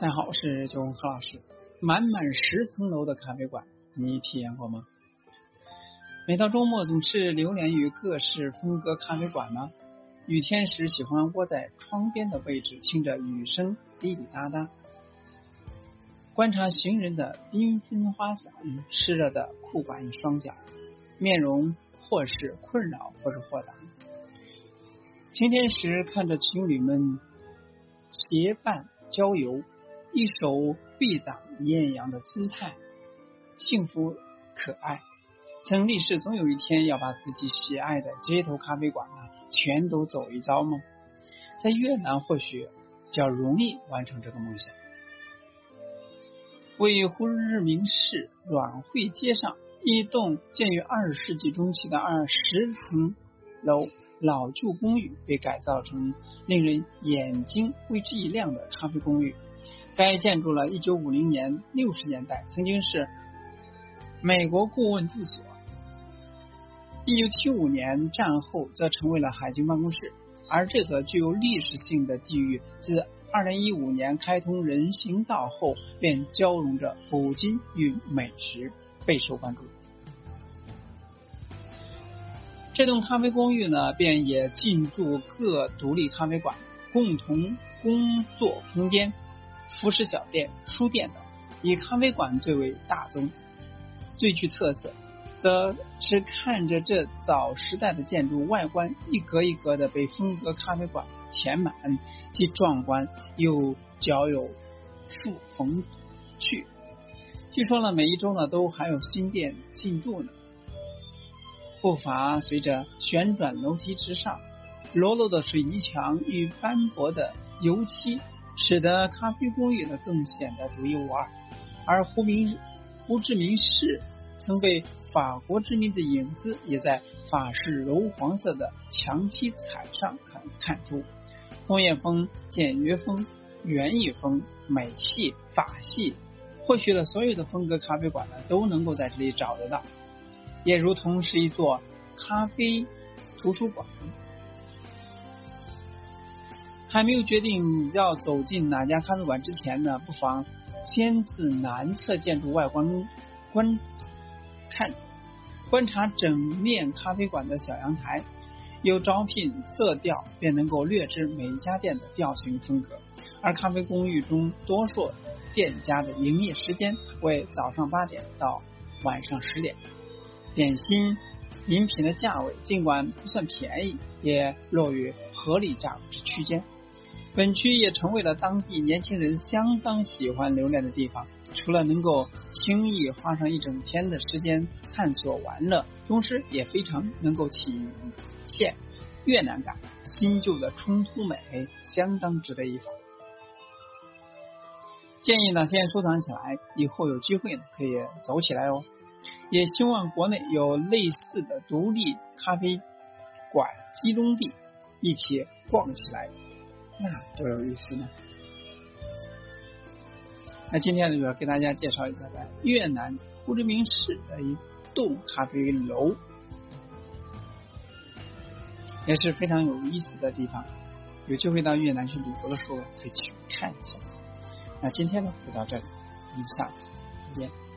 大家好，我是九红何老师。满满十层楼的咖啡馆，你体验过吗？每到周末，总是流连于各式风格咖啡馆呢。雨天时，喜欢窝在窗边的位置，听着雨声滴滴答答，观察行人的缤纷花洒与湿热的裤管与双脚，面容或是困扰，或是豁达。晴天时，看着情侣们结伴郊游。一手臂挡艳阳的姿态，幸福可爱。曾立誓总有一天要把自己喜爱的街头咖啡馆呢全都走一遭吗？在越南或许较容易完成这个梦想。位于胡志明市阮惠街上，一栋建于二十世纪中期的二十层楼老旧公寓，被改造成令人眼睛为之一亮的咖啡公寓。该建筑了1950年60年代，曾经是美国顾问住所。1975年战后则成为了海军办公室。而这个具有历史性的地域，自2015年开通人行道后，便交融着古今与美食，备受关注。这栋咖啡公寓呢，便也进驻各独立咖啡馆，共同工作空间。服饰小店、书店等，以咖啡馆最为大宗，最具特色，则是看着这早时代的建筑外观一格一格的被风格咖啡馆填满，既壮观又较有富风趣。据说呢，每一周呢都还有新店进驻呢。步伐随着旋转楼梯直上，裸露的水泥墙与斑驳的油漆。使得咖啡公寓呢更显得独一无二，而胡明胡志明市曾被法国殖民的影子也在法式柔黄色的墙漆彩上看看出。工业风、简约风、园艺风、美系、法系，或许呢所有的风格咖啡馆呢都能够在这里找得到，也如同是一座咖啡图书馆。还没有决定要走进哪家咖啡馆之前呢，不妨先自南侧建筑外观观看观察整面咖啡馆的小阳台，有招聘色调，便能够略知每一家店的调性风格。而咖啡公寓中多数店家的营业时间为早上八点到晚上十点，点心饮品的价位尽管不算便宜，也落于合理价之区间。本区也成为了当地年轻人相当喜欢留恋的地方。除了能够轻易花上一整天的时间探索玩乐，同时也非常能够体现越南感，新旧的冲突美相当值得一访。建议呢，先收藏起来，以后有机会呢可以走起来哦。也希望国内有类似的独立咖啡馆集中地，一起逛起来。那多有意思呢！那今天呢，就要给大家介绍一下在越南胡志明市的一栋咖啡楼，也是非常有意思的地方。有机会到越南去旅游的时候，可以去看一下。那今天呢，就到这里，我们下次再见。